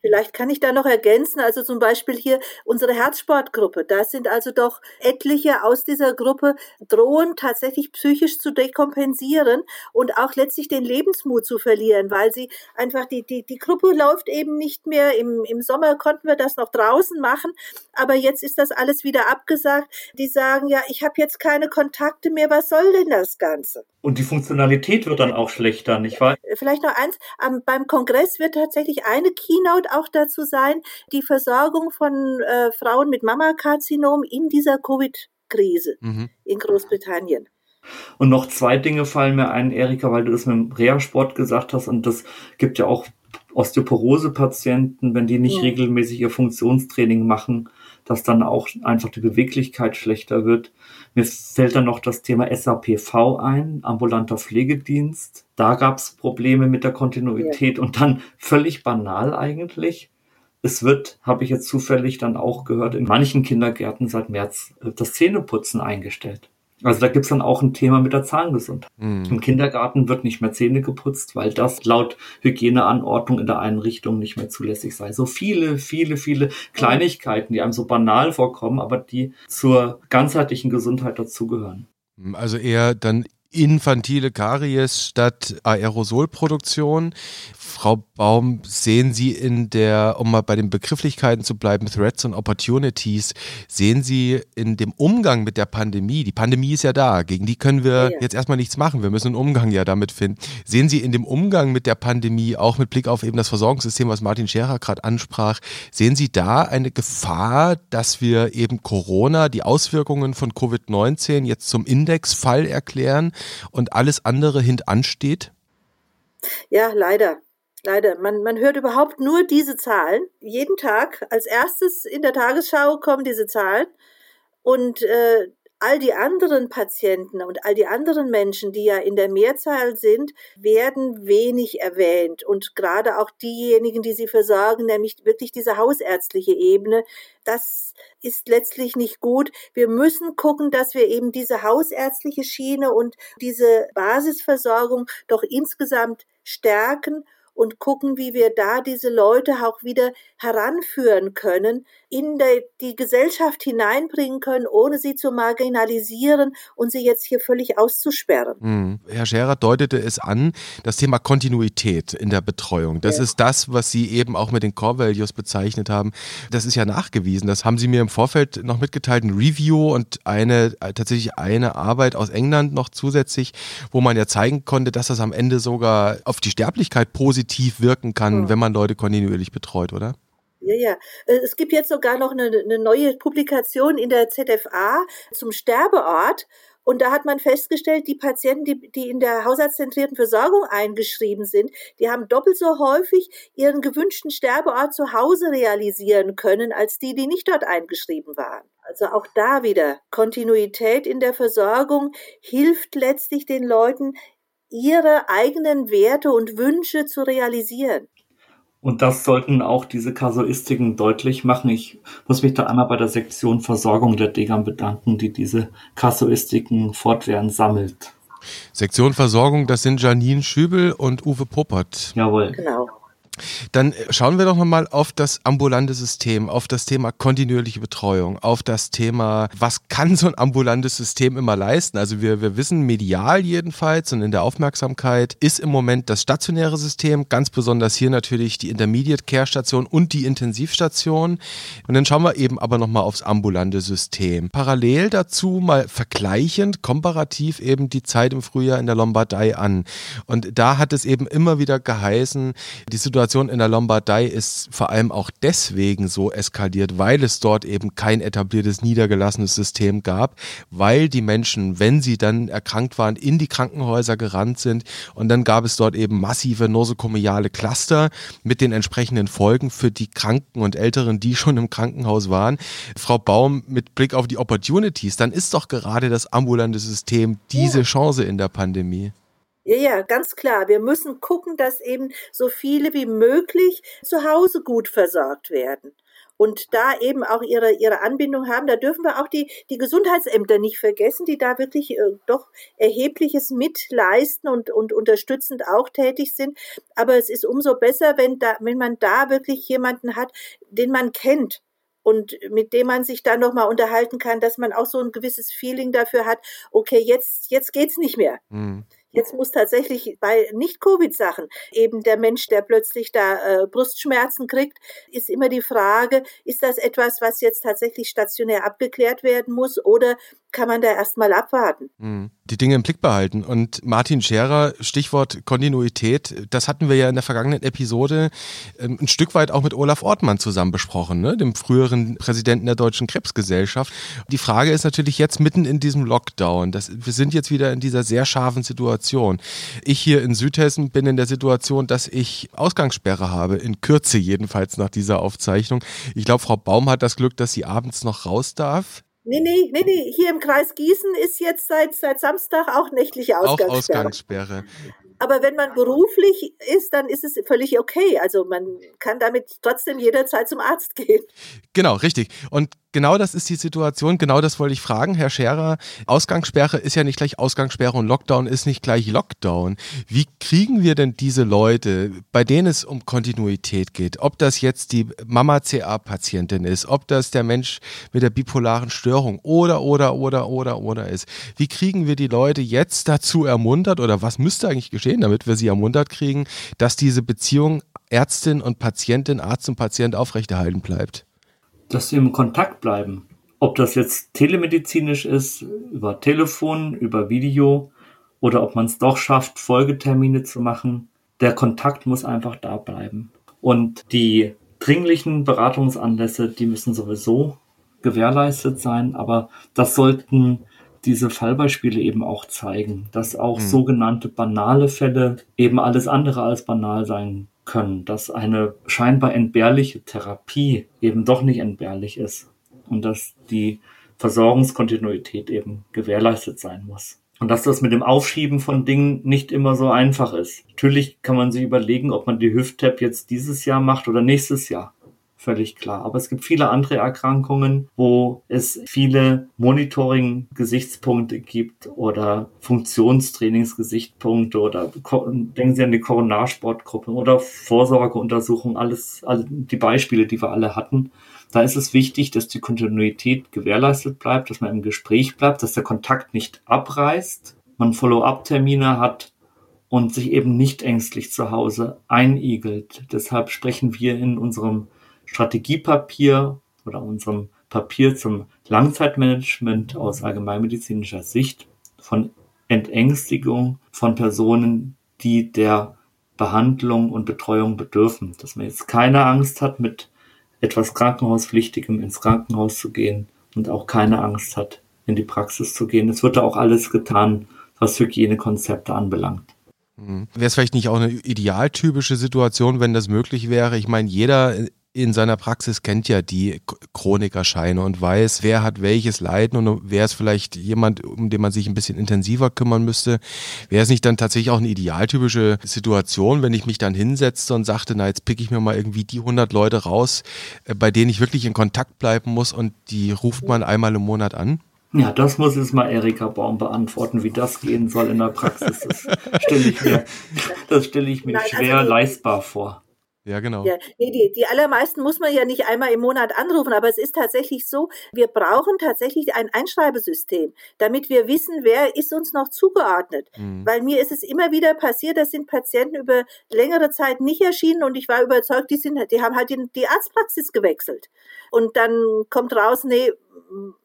Vielleicht kann ich da noch ergänzen, also zum Beispiel hier unsere Herzsportgruppe. Da sind also doch etliche aus dieser Gruppe drohen tatsächlich psychisch zu dekompensieren und auch letztlich den Lebensmut zu verlieren, weil sie einfach die, die, die Gruppe läuft eben nicht mehr. Im, Im Sommer konnten wir das noch draußen machen, aber jetzt ist das alles wieder abgesagt. Die sagen, ja, ich habe jetzt keine Kontakte mehr, was soll denn das Ganze? Und die Funktionalität wird dann auch schlechter, nicht wahr? Vielleicht noch eins, beim Kongress wird tatsächlich eine Keynote auch dazu sein, die Versorgung von äh, Frauen mit Mammakarzinom in dieser Covid-Krise mhm. in Großbritannien. Und noch zwei Dinge fallen mir ein, Erika, weil du das mit dem Reha-Sport gesagt hast und das gibt ja auch Osteoporose-Patienten, wenn die nicht ja. regelmäßig ihr Funktionstraining machen, dass dann auch einfach die Beweglichkeit schlechter wird. Mir fällt dann noch das Thema SAPV ein, ambulanter Pflegedienst. Da gab es Probleme mit der Kontinuität ja. und dann völlig banal eigentlich. Es wird, habe ich jetzt zufällig dann auch gehört, in manchen Kindergärten seit März äh, das Zähneputzen eingestellt. Also da gibt's dann auch ein Thema mit der Zahngesundheit. Mhm. Im Kindergarten wird nicht mehr Zähne geputzt, weil das laut Hygieneanordnung in der Einrichtung nicht mehr zulässig sei. So viele, viele, viele Kleinigkeiten, die einem so banal vorkommen, aber die zur ganzheitlichen Gesundheit dazugehören. Also eher dann infantile Karies statt Aerosolproduktion. Frau Baum, sehen Sie in der, um mal bei den Begrifflichkeiten zu bleiben, Threats und Opportunities, sehen Sie in dem Umgang mit der Pandemie, die Pandemie ist ja da, gegen die können wir ja. jetzt erstmal nichts machen, wir müssen einen Umgang ja damit finden. Sehen Sie in dem Umgang mit der Pandemie, auch mit Blick auf eben das Versorgungssystem, was Martin Scherer gerade ansprach, sehen Sie da eine Gefahr, dass wir eben Corona, die Auswirkungen von Covid-19 jetzt zum Indexfall erklären und alles andere hintansteht? Ja, leider. Leider. Man, man hört überhaupt nur diese Zahlen. Jeden Tag als erstes in der Tagesschau kommen diese Zahlen. Und äh, all die anderen Patienten und all die anderen Menschen, die ja in der Mehrzahl sind, werden wenig erwähnt. Und gerade auch diejenigen, die sie versorgen, nämlich wirklich diese hausärztliche Ebene, das ist letztlich nicht gut. Wir müssen gucken, dass wir eben diese hausärztliche Schiene und diese Basisversorgung doch insgesamt stärken und gucken, wie wir da diese Leute auch wieder heranführen können, in die Gesellschaft hineinbringen können, ohne sie zu marginalisieren und sie jetzt hier völlig auszusperren. Hm. Herr Scherer deutete es an, das Thema Kontinuität in der Betreuung. Das ja. ist das, was Sie eben auch mit den Core Values bezeichnet haben. Das ist ja nachgewiesen. Das haben Sie mir im Vorfeld noch mitgeteilt, ein Review und eine tatsächlich eine Arbeit aus England noch zusätzlich, wo man ja zeigen konnte, dass das am Ende sogar auf die Sterblichkeit positiv positiv wirken kann, mhm. wenn man Leute kontinuierlich betreut, oder? Ja, ja. Äh, es gibt jetzt sogar noch eine, eine neue Publikation in der ZFA zum Sterbeort. Und da hat man festgestellt, die Patienten, die, die in der hausarztzentrierten Versorgung eingeschrieben sind, die haben doppelt so häufig ihren gewünschten Sterbeort zu Hause realisieren können, als die, die nicht dort eingeschrieben waren. Also auch da wieder Kontinuität in der Versorgung hilft letztlich den Leuten, ihre eigenen Werte und Wünsche zu realisieren. Und das sollten auch diese Kasuistiken deutlich machen. Ich muss mich da einmal bei der Sektion Versorgung der Degam bedanken, die diese Kasuistiken fortwährend sammelt. Sektion Versorgung, das sind Janine Schübel und Uwe Poppert. Jawohl. Genau. Dann schauen wir doch nochmal auf das ambulante System, auf das Thema kontinuierliche Betreuung, auf das Thema, was kann so ein ambulantes System immer leisten? Also wir, wir wissen medial jedenfalls und in der Aufmerksamkeit ist im Moment das stationäre System, ganz besonders hier natürlich die Intermediate Care Station und die Intensivstation. Und dann schauen wir eben aber nochmal aufs ambulante System. Parallel dazu mal vergleichend, komparativ eben die Zeit im Frühjahr in der Lombardei an. Und da hat es eben immer wieder geheißen, die Situation Situation in der Lombardei ist vor allem auch deswegen so eskaliert, weil es dort eben kein etabliertes, niedergelassenes System gab, weil die Menschen, wenn sie dann erkrankt waren, in die Krankenhäuser gerannt sind und dann gab es dort eben massive nosokomiale Cluster mit den entsprechenden Folgen für die Kranken und Älteren, die schon im Krankenhaus waren. Frau Baum, mit Blick auf die Opportunities, dann ist doch gerade das ambulante System diese Chance in der Pandemie. Ja, ja, ganz klar. Wir müssen gucken, dass eben so viele wie möglich zu Hause gut versorgt werden und da eben auch ihre, ihre Anbindung haben. Da dürfen wir auch die, die Gesundheitsämter nicht vergessen, die da wirklich äh, doch erhebliches mitleisten und, und unterstützend auch tätig sind. Aber es ist umso besser, wenn da, wenn man da wirklich jemanden hat, den man kennt und mit dem man sich dann nochmal unterhalten kann, dass man auch so ein gewisses Feeling dafür hat, okay, jetzt, jetzt geht's nicht mehr. Mhm. Jetzt muss tatsächlich bei Nicht-Covid-Sachen eben der Mensch, der plötzlich da äh, Brustschmerzen kriegt, ist immer die Frage, ist das etwas, was jetzt tatsächlich stationär abgeklärt werden muss oder kann man da erstmal abwarten? Mhm die Dinge im Blick behalten. Und Martin Scherer, Stichwort Kontinuität, das hatten wir ja in der vergangenen Episode ähm, ein Stück weit auch mit Olaf Ortmann zusammen besprochen, ne? dem früheren Präsidenten der Deutschen Krebsgesellschaft. Die Frage ist natürlich jetzt mitten in diesem Lockdown. Das, wir sind jetzt wieder in dieser sehr scharfen Situation. Ich hier in Südhessen bin in der Situation, dass ich Ausgangssperre habe, in Kürze jedenfalls nach dieser Aufzeichnung. Ich glaube, Frau Baum hat das Glück, dass sie abends noch raus darf. Nee, nee, nee, nee. Hier im Kreis Gießen ist jetzt seit, seit Samstag auch nächtliche Ausgangssperre. Auch Ausgangssperre. Aber wenn man beruflich ist, dann ist es völlig okay. Also man kann damit trotzdem jederzeit zum Arzt gehen. Genau, richtig. Und genau das ist die Situation, genau das wollte ich fragen, Herr Scherer. Ausgangssperre ist ja nicht gleich Ausgangssperre und Lockdown ist nicht gleich Lockdown. Wie kriegen wir denn diese Leute, bei denen es um Kontinuität geht, ob das jetzt die Mama-CA-Patientin ist, ob das der Mensch mit der bipolaren Störung oder, oder, oder, oder, oder ist. Wie kriegen wir die Leute jetzt dazu ermuntert oder was müsste eigentlich geschehen, damit wir sie ermuntert kriegen, dass diese Beziehung Ärztin und Patientin, Arzt und Patient aufrechterhalten bleibt? Dass sie im Kontakt bleiben. Ob das jetzt telemedizinisch ist, über Telefon, über Video oder ob man es doch schafft, Folgetermine zu machen. Der Kontakt muss einfach da bleiben. Und die dringlichen Beratungsanlässe, die müssen sowieso gewährleistet sein, aber das sollten diese Fallbeispiele eben auch zeigen, dass auch mhm. sogenannte banale Fälle eben alles andere als banal sein können, dass eine scheinbar entbehrliche Therapie eben doch nicht entbehrlich ist und dass die Versorgungskontinuität eben gewährleistet sein muss. Und dass das mit dem Aufschieben von Dingen nicht immer so einfach ist. Natürlich kann man sich überlegen, ob man die Hüft-Tap jetzt dieses Jahr macht oder nächstes Jahr völlig klar. Aber es gibt viele andere Erkrankungen, wo es viele Monitoring-Gesichtspunkte gibt oder Funktionstrainingsgesichtspunkte oder denken Sie an die Koronarsportgruppe oder Vorsorgeuntersuchungen, alles, alle die Beispiele, die wir alle hatten. Da ist es wichtig, dass die Kontinuität gewährleistet bleibt, dass man im Gespräch bleibt, dass der Kontakt nicht abreißt, man Follow-up-Termine hat und sich eben nicht ängstlich zu Hause einigelt. Deshalb sprechen wir in unserem Strategiepapier oder unserem Papier zum Langzeitmanagement aus allgemeinmedizinischer Sicht von Entängstigung von Personen, die der Behandlung und Betreuung bedürfen. Dass man jetzt keine Angst hat, mit etwas Krankenhauspflichtigem ins Krankenhaus zu gehen und auch keine Angst hat, in die Praxis zu gehen. Es wird da auch alles getan, was Hygienekonzepte anbelangt. Mhm. Wäre es vielleicht nicht auch eine idealtypische Situation, wenn das möglich wäre? Ich meine, jeder in seiner Praxis kennt ja die Chronikersscheine und weiß, wer hat welches Leiden und wer ist vielleicht jemand, um den man sich ein bisschen intensiver kümmern müsste. Wäre es nicht dann tatsächlich auch eine idealtypische Situation, wenn ich mich dann hinsetzte und sagte, na, jetzt pick ich mir mal irgendwie die 100 Leute raus, äh, bei denen ich wirklich in Kontakt bleiben muss und die ruft man einmal im Monat an? Ja, das muss jetzt mal Erika Baum beantworten, wie das gehen soll in der Praxis. Das stelle ich mir, das stelle ich mir Nein, schwer also leistbar vor. Ja, genau. Ja, nee, die, die allermeisten muss man ja nicht einmal im Monat anrufen, aber es ist tatsächlich so, wir brauchen tatsächlich ein Einschreibesystem, damit wir wissen, wer ist uns noch zugeordnet. Mhm. Weil mir ist es immer wieder passiert, dass sind Patienten über längere Zeit nicht erschienen und ich war überzeugt, die sind, die haben halt die, die Arztpraxis gewechselt. Und dann kommt raus, nee,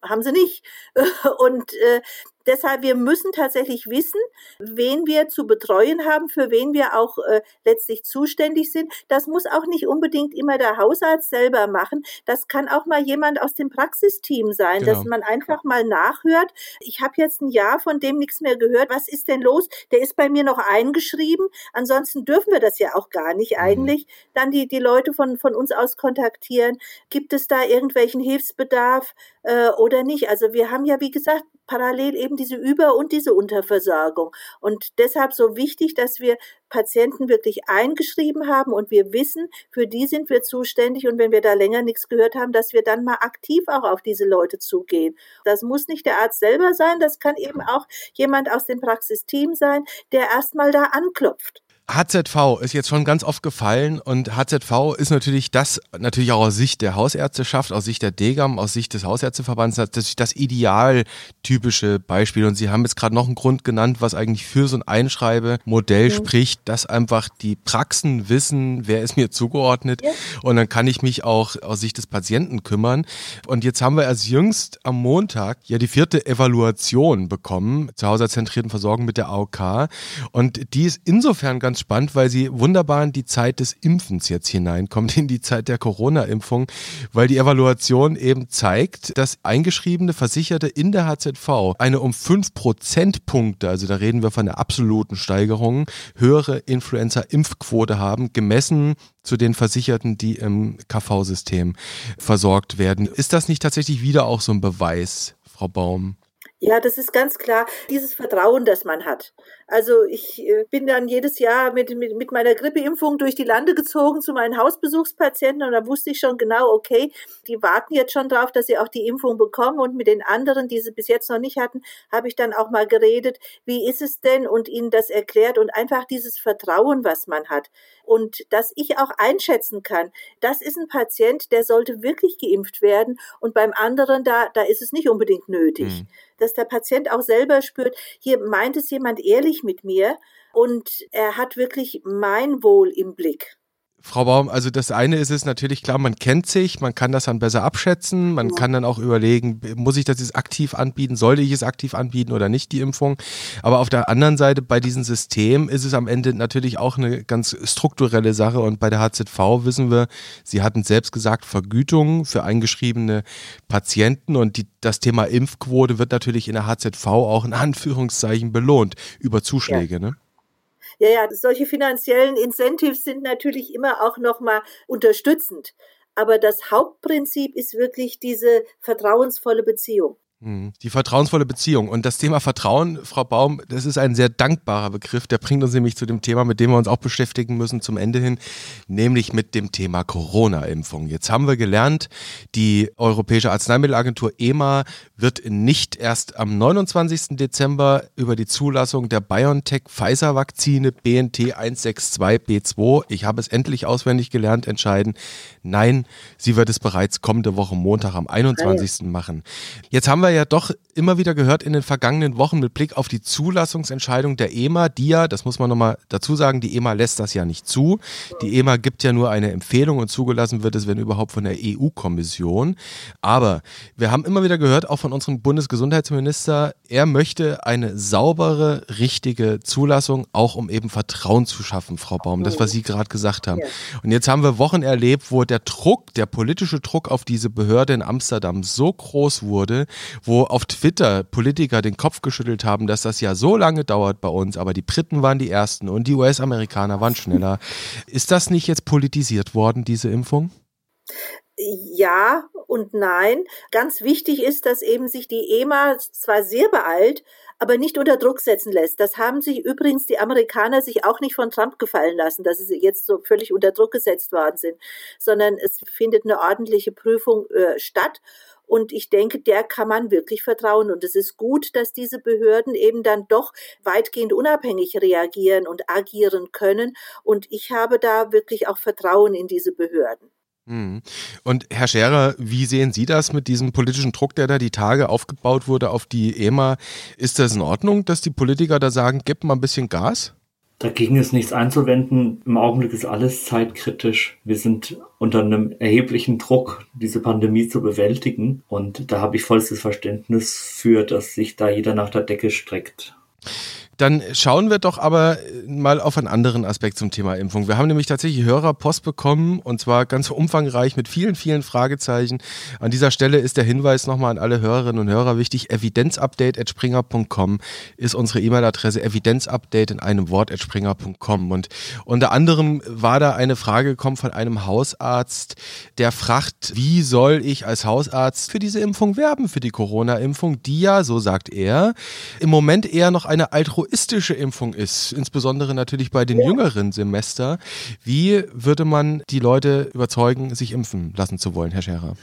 haben sie nicht. Und äh, Deshalb, wir müssen tatsächlich wissen, wen wir zu betreuen haben, für wen wir auch äh, letztlich zuständig sind. Das muss auch nicht unbedingt immer der Hausarzt selber machen. Das kann auch mal jemand aus dem Praxisteam sein, genau. dass man einfach mal nachhört. Ich habe jetzt ein Jahr von dem nichts mehr gehört. Was ist denn los? Der ist bei mir noch eingeschrieben. Ansonsten dürfen wir das ja auch gar nicht mhm. eigentlich. Dann die, die Leute von, von uns aus kontaktieren. Gibt es da irgendwelchen Hilfsbedarf äh, oder nicht? Also wir haben ja, wie gesagt, parallel eben diese Über- und diese Unterversorgung. Und deshalb so wichtig, dass wir Patienten wirklich eingeschrieben haben und wir wissen, für die sind wir zuständig und wenn wir da länger nichts gehört haben, dass wir dann mal aktiv auch auf diese Leute zugehen. Das muss nicht der Arzt selber sein, das kann eben auch jemand aus dem Praxisteam sein, der erstmal da anklopft. HZV ist jetzt schon ganz oft gefallen und HZV ist natürlich das, natürlich auch aus Sicht der Hausärzteschaft, aus Sicht der DGAM, aus Sicht des Hausärzteverbands, das, das idealtypische Beispiel. Und Sie haben jetzt gerade noch einen Grund genannt, was eigentlich für so ein Einschreibemodell ja. spricht, dass einfach die Praxen wissen, wer ist mir zugeordnet ja. und dann kann ich mich auch aus Sicht des Patienten kümmern. Und jetzt haben wir erst jüngst am Montag ja die vierte Evaluation bekommen zur hausarztzentrierten Versorgung mit der AOK und die ist insofern ganz spannend, weil sie wunderbar in die Zeit des Impfens jetzt hineinkommt, in die Zeit der Corona-Impfung, weil die Evaluation eben zeigt, dass eingeschriebene Versicherte in der HZV eine um fünf Prozentpunkte, also da reden wir von einer absoluten Steigerung, höhere Influenza-Impfquote haben, gemessen zu den Versicherten, die im KV-System versorgt werden. Ist das nicht tatsächlich wieder auch so ein Beweis, Frau Baum? Ja, das ist ganz klar dieses Vertrauen, das man hat. Also ich äh, bin dann jedes Jahr mit, mit, mit meiner Grippeimpfung durch die Lande gezogen zu meinen Hausbesuchspatienten und da wusste ich schon genau, okay, die warten jetzt schon drauf, dass sie auch die Impfung bekommen. Und mit den anderen, die sie bis jetzt noch nicht hatten, habe ich dann auch mal geredet, wie ist es denn? Und ihnen das erklärt und einfach dieses Vertrauen, was man hat. Und dass ich auch einschätzen kann, das ist ein Patient, der sollte wirklich geimpft werden. Und beim anderen, da, da ist es nicht unbedingt nötig. Mhm. Dass der Patient auch selber spürt, hier meint es jemand ehrlich mit mir und er hat wirklich mein Wohl im Blick. Frau Baum, also das eine ist es natürlich klar, man kennt sich, man kann das dann besser abschätzen, man kann dann auch überlegen, muss ich das jetzt aktiv anbieten, sollte ich es aktiv anbieten oder nicht, die Impfung. Aber auf der anderen Seite, bei diesem System ist es am Ende natürlich auch eine ganz strukturelle Sache und bei der HZV wissen wir, Sie hatten selbst gesagt, Vergütung für eingeschriebene Patienten und die, das Thema Impfquote wird natürlich in der HZV auch in Anführungszeichen belohnt über Zuschläge, ja. ne? Ja, ja, solche finanziellen Incentives sind natürlich immer auch nochmal unterstützend. Aber das Hauptprinzip ist wirklich diese vertrauensvolle Beziehung. Mhm. Die vertrauensvolle Beziehung. Und das Thema Vertrauen, Frau Baum, das ist ein sehr dankbarer Begriff. Der bringt uns nämlich zu dem Thema, mit dem wir uns auch beschäftigen müssen zum Ende hin, nämlich mit dem Thema Corona-Impfung. Jetzt haben wir gelernt, die Europäische Arzneimittelagentur EMA wird nicht erst am 29. Dezember über die Zulassung der BioNTech-Pfizer-Vakzine BNT 162b2, ich habe es endlich auswendig gelernt, entscheiden. Nein, sie wird es bereits kommende Woche Montag am 21. machen. Jetzt haben wir ja doch immer wieder gehört in den vergangenen Wochen mit Blick auf die Zulassungsentscheidung der EMA, die ja, das muss man nochmal dazu sagen, die EMA lässt das ja nicht zu. Die EMA gibt ja nur eine Empfehlung und zugelassen wird es, wenn überhaupt, von der EU-Kommission. Aber wir haben immer wieder gehört, auch von unserem Bundesgesundheitsminister, er möchte eine saubere, richtige Zulassung, auch um eben Vertrauen zu schaffen, Frau Baum. Das, was Sie gerade gesagt haben. Und jetzt haben wir Wochen erlebt, wo der Druck, der politische Druck auf diese Behörde in Amsterdam so groß wurde, wo auf Twitter Politiker den Kopf geschüttelt haben, dass das ja so lange dauert bei uns, aber die Briten waren die Ersten und die US-Amerikaner waren schneller. Ist das nicht jetzt politisiert worden, diese Impfung? Ja und nein. Ganz wichtig ist, dass eben sich die EMA zwar sehr beeilt, aber nicht unter Druck setzen lässt. Das haben sich übrigens die Amerikaner sich auch nicht von Trump gefallen lassen, dass sie jetzt so völlig unter Druck gesetzt worden sind, sondern es findet eine ordentliche Prüfung äh, statt. Und ich denke, der kann man wirklich vertrauen. Und es ist gut, dass diese Behörden eben dann doch weitgehend unabhängig reagieren und agieren können. Und ich habe da wirklich auch Vertrauen in diese Behörden. Mhm. Und Herr Scherer, wie sehen Sie das mit diesem politischen Druck, der da die Tage aufgebaut wurde auf die EMA? Ist das in Ordnung, dass die Politiker da sagen, gib mal ein bisschen Gas? Dagegen ist nichts einzuwenden. Im Augenblick ist alles zeitkritisch. Wir sind unter einem erheblichen Druck, diese Pandemie zu bewältigen. Und da habe ich vollstes Verständnis für, dass sich da jeder nach der Decke streckt. Dann schauen wir doch aber mal auf einen anderen Aspekt zum Thema Impfung. Wir haben nämlich tatsächlich Hörerpost bekommen und zwar ganz umfangreich mit vielen, vielen Fragezeichen. An dieser Stelle ist der Hinweis nochmal an alle Hörerinnen und Hörer wichtig. Evidenzupdate.springer.com ist unsere E-Mail-Adresse. Evidenzupdate in einem Wort springer.com. Und unter anderem war da eine Frage gekommen von einem Hausarzt, der fragt, wie soll ich als Hausarzt für diese Impfung werben, für die Corona-Impfung, die ja, so sagt er, im Moment eher noch eine altruistische altruistische Impfung ist, insbesondere natürlich bei den ja. jüngeren Semester. Wie würde man die Leute überzeugen, sich impfen lassen zu wollen, Herr Scherer?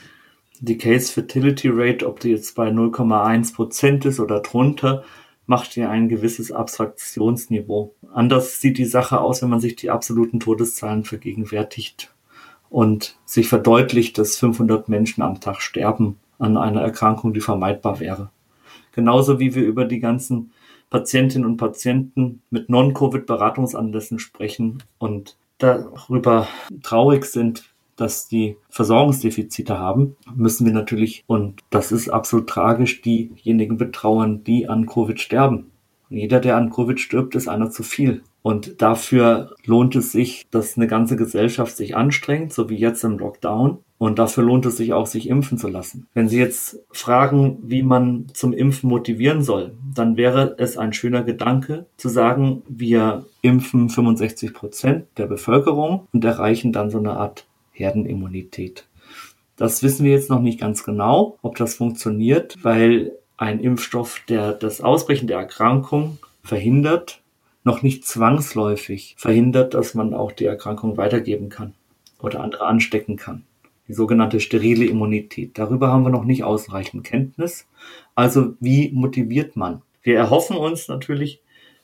Die Case Fertility Rate, ob die jetzt bei 0,1 Prozent ist oder drunter, macht ja ein gewisses Abstraktionsniveau. Anders sieht die Sache aus, wenn man sich die absoluten Todeszahlen vergegenwärtigt und sich verdeutlicht, dass 500 Menschen am Tag sterben an einer Erkrankung, die vermeidbar wäre. Genauso wie wir über die ganzen Patientinnen und Patienten mit Non-Covid-Beratungsanlässen sprechen und darüber traurig sind, dass die Versorgungsdefizite haben, müssen wir natürlich, und das ist absolut tragisch, diejenigen betrauern, die an Covid sterben. Jeder, der an Covid stirbt, ist einer zu viel. Und dafür lohnt es sich, dass eine ganze Gesellschaft sich anstrengt, so wie jetzt im Lockdown. Und dafür lohnt es sich auch, sich impfen zu lassen. Wenn Sie jetzt fragen, wie man zum Impfen motivieren soll, dann wäre es ein schöner Gedanke zu sagen, wir impfen 65 Prozent der Bevölkerung und erreichen dann so eine Art Herdenimmunität. Das wissen wir jetzt noch nicht ganz genau, ob das funktioniert, weil ein Impfstoff, der das Ausbrechen der Erkrankung verhindert, noch nicht zwangsläufig verhindert, dass man auch die Erkrankung weitergeben kann oder andere anstecken kann. Die sogenannte sterile Immunität. Darüber haben wir noch nicht ausreichend Kenntnis. Also wie motiviert man? Wir erhoffen uns natürlich,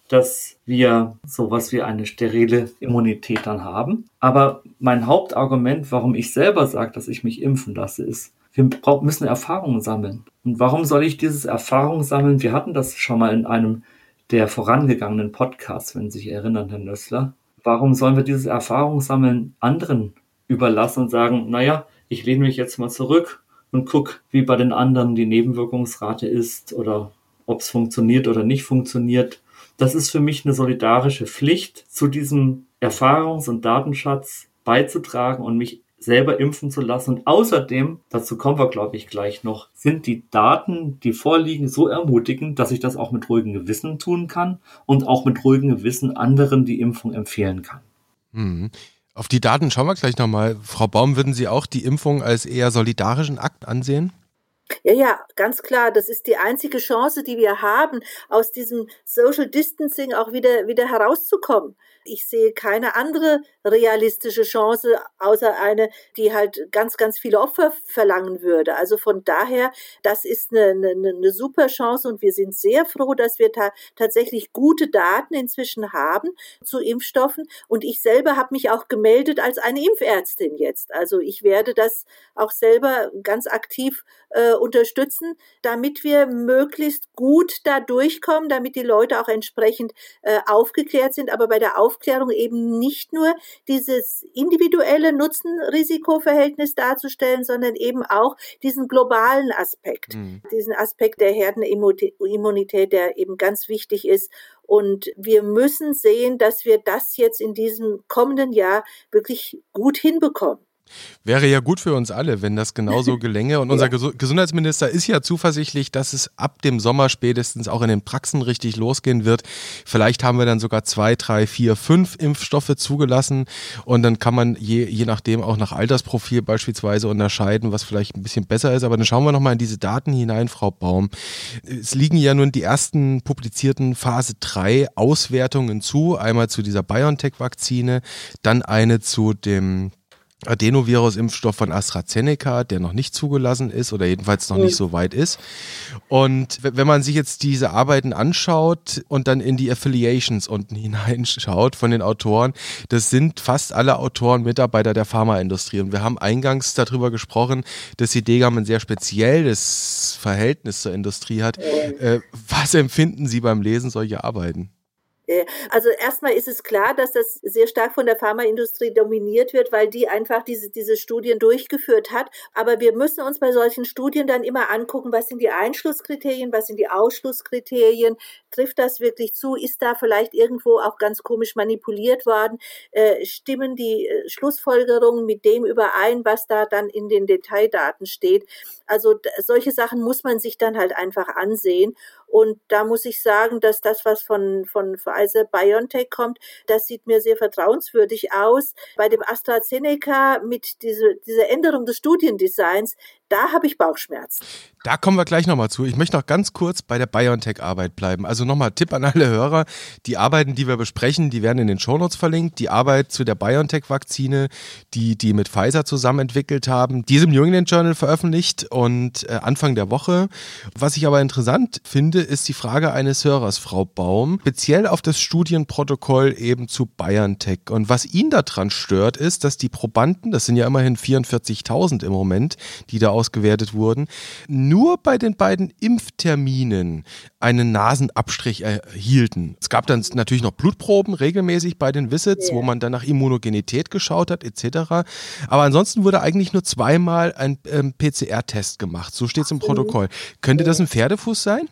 dass wir sowas wie eine sterile Immunität dann haben. Aber mein Hauptargument, warum ich selber sage, dass ich mich impfen lasse, ist, wir müssen Erfahrungen sammeln. Und warum soll ich dieses Erfahrung sammeln? Wir hatten das schon mal in einem der vorangegangenen Podcasts, wenn Sie sich erinnern, Herr Nössler. Warum sollen wir dieses Erfahrungssammeln anderen überlassen und sagen, naja, ich lehne mich jetzt mal zurück und gucke, wie bei den anderen die Nebenwirkungsrate ist oder ob es funktioniert oder nicht funktioniert. Das ist für mich eine solidarische Pflicht, zu diesem Erfahrungs- und Datenschatz beizutragen und mich selber impfen zu lassen. Und außerdem, dazu kommen wir, glaube ich, gleich noch, sind die Daten, die vorliegen, so ermutigend, dass ich das auch mit ruhigem Gewissen tun kann und auch mit ruhigem Gewissen anderen die Impfung empfehlen kann. Mhm. Auf die Daten schauen wir gleich nochmal. Frau Baum, würden Sie auch die Impfung als eher solidarischen Akt ansehen? Ja, ja, ganz klar. Das ist die einzige Chance, die wir haben, aus diesem Social Distancing auch wieder, wieder herauszukommen. Ich sehe keine andere realistische Chance, außer eine, die halt ganz, ganz viele Opfer verlangen würde. Also von daher, das ist eine, eine, eine super Chance und wir sind sehr froh, dass wir ta tatsächlich gute Daten inzwischen haben zu Impfstoffen. Und ich selber habe mich auch gemeldet als eine Impfärztin jetzt. Also ich werde das auch selber ganz aktiv äh, unterstützen, damit wir möglichst gut da durchkommen, damit die Leute auch entsprechend äh, aufgeklärt sind. Aber bei der Aufklärung eben nicht nur dieses individuelle Nutzen-Risiko-Verhältnis darzustellen, sondern eben auch diesen globalen Aspekt, mhm. diesen Aspekt der Herdenimmunität, der eben ganz wichtig ist. Und wir müssen sehen, dass wir das jetzt in diesem kommenden Jahr wirklich gut hinbekommen. Wäre ja gut für uns alle, wenn das genauso gelänge. Und unser ja. Gesundheitsminister ist ja zuversichtlich, dass es ab dem Sommer spätestens auch in den Praxen richtig losgehen wird. Vielleicht haben wir dann sogar zwei, drei, vier, fünf Impfstoffe zugelassen. Und dann kann man je, je nachdem auch nach Altersprofil beispielsweise unterscheiden, was vielleicht ein bisschen besser ist. Aber dann schauen wir nochmal in diese Daten hinein, Frau Baum. Es liegen ja nun die ersten publizierten Phase 3 Auswertungen zu. Einmal zu dieser BioNTech-Vakzine, dann eine zu dem Adenovirus-Impfstoff von AstraZeneca, der noch nicht zugelassen ist oder jedenfalls noch nicht so weit ist. Und wenn man sich jetzt diese Arbeiten anschaut und dann in die Affiliations unten hineinschaut von den Autoren, das sind fast alle Autoren Mitarbeiter der Pharmaindustrie. Und wir haben eingangs darüber gesprochen, dass die Degam ein sehr spezielles Verhältnis zur Industrie hat. Äh, was empfinden Sie beim Lesen solcher Arbeiten? Äh, also erstmal ist es klar, dass das sehr stark von der Pharmaindustrie dominiert wird, weil die einfach diese, diese Studien durchgeführt hat. Aber wir müssen uns bei solchen Studien dann immer angucken, was sind die Einschlusskriterien, was sind die Ausschlusskriterien, trifft das wirklich zu, ist da vielleicht irgendwo auch ganz komisch manipuliert worden, äh, stimmen die äh, Schlussfolgerungen mit dem überein, was da dann in den Detaildaten steht. Also solche Sachen muss man sich dann halt einfach ansehen. Und da muss ich sagen, dass das, was von, von Pfizer BioNTech kommt, das sieht mir sehr vertrauenswürdig aus. Bei dem AstraZeneca mit diese, dieser Änderung des Studiendesigns, da habe ich Bauchschmerzen. Da kommen wir gleich nochmal zu. Ich möchte noch ganz kurz bei der BioNTech-Arbeit bleiben. Also nochmal Tipp an alle Hörer. Die Arbeiten, die wir besprechen, die werden in den Shownotes verlinkt. Die Arbeit zu der BioNTech-Vakzine, die die mit Pfizer zusammen entwickelt haben, die ist im New England Journal veröffentlicht und äh, Anfang der Woche. Was ich aber interessant finde, ist die Frage eines Hörers, Frau Baum, speziell auf das Studienprotokoll eben zu BioNTech. Und was ihn daran stört, ist, dass die Probanden, das sind ja immerhin 44.000 im Moment, die da ausgewertet wurden, nur bei den beiden Impfterminen einen Nasenabstrich erhielten. Es gab dann natürlich noch Blutproben regelmäßig bei den Visits, yeah. wo man dann nach Immunogenität geschaut hat, etc. Aber ansonsten wurde eigentlich nur zweimal ein ähm, PCR-Test gemacht. So steht es im Protokoll. Könnte das ein Pferdefuß sein?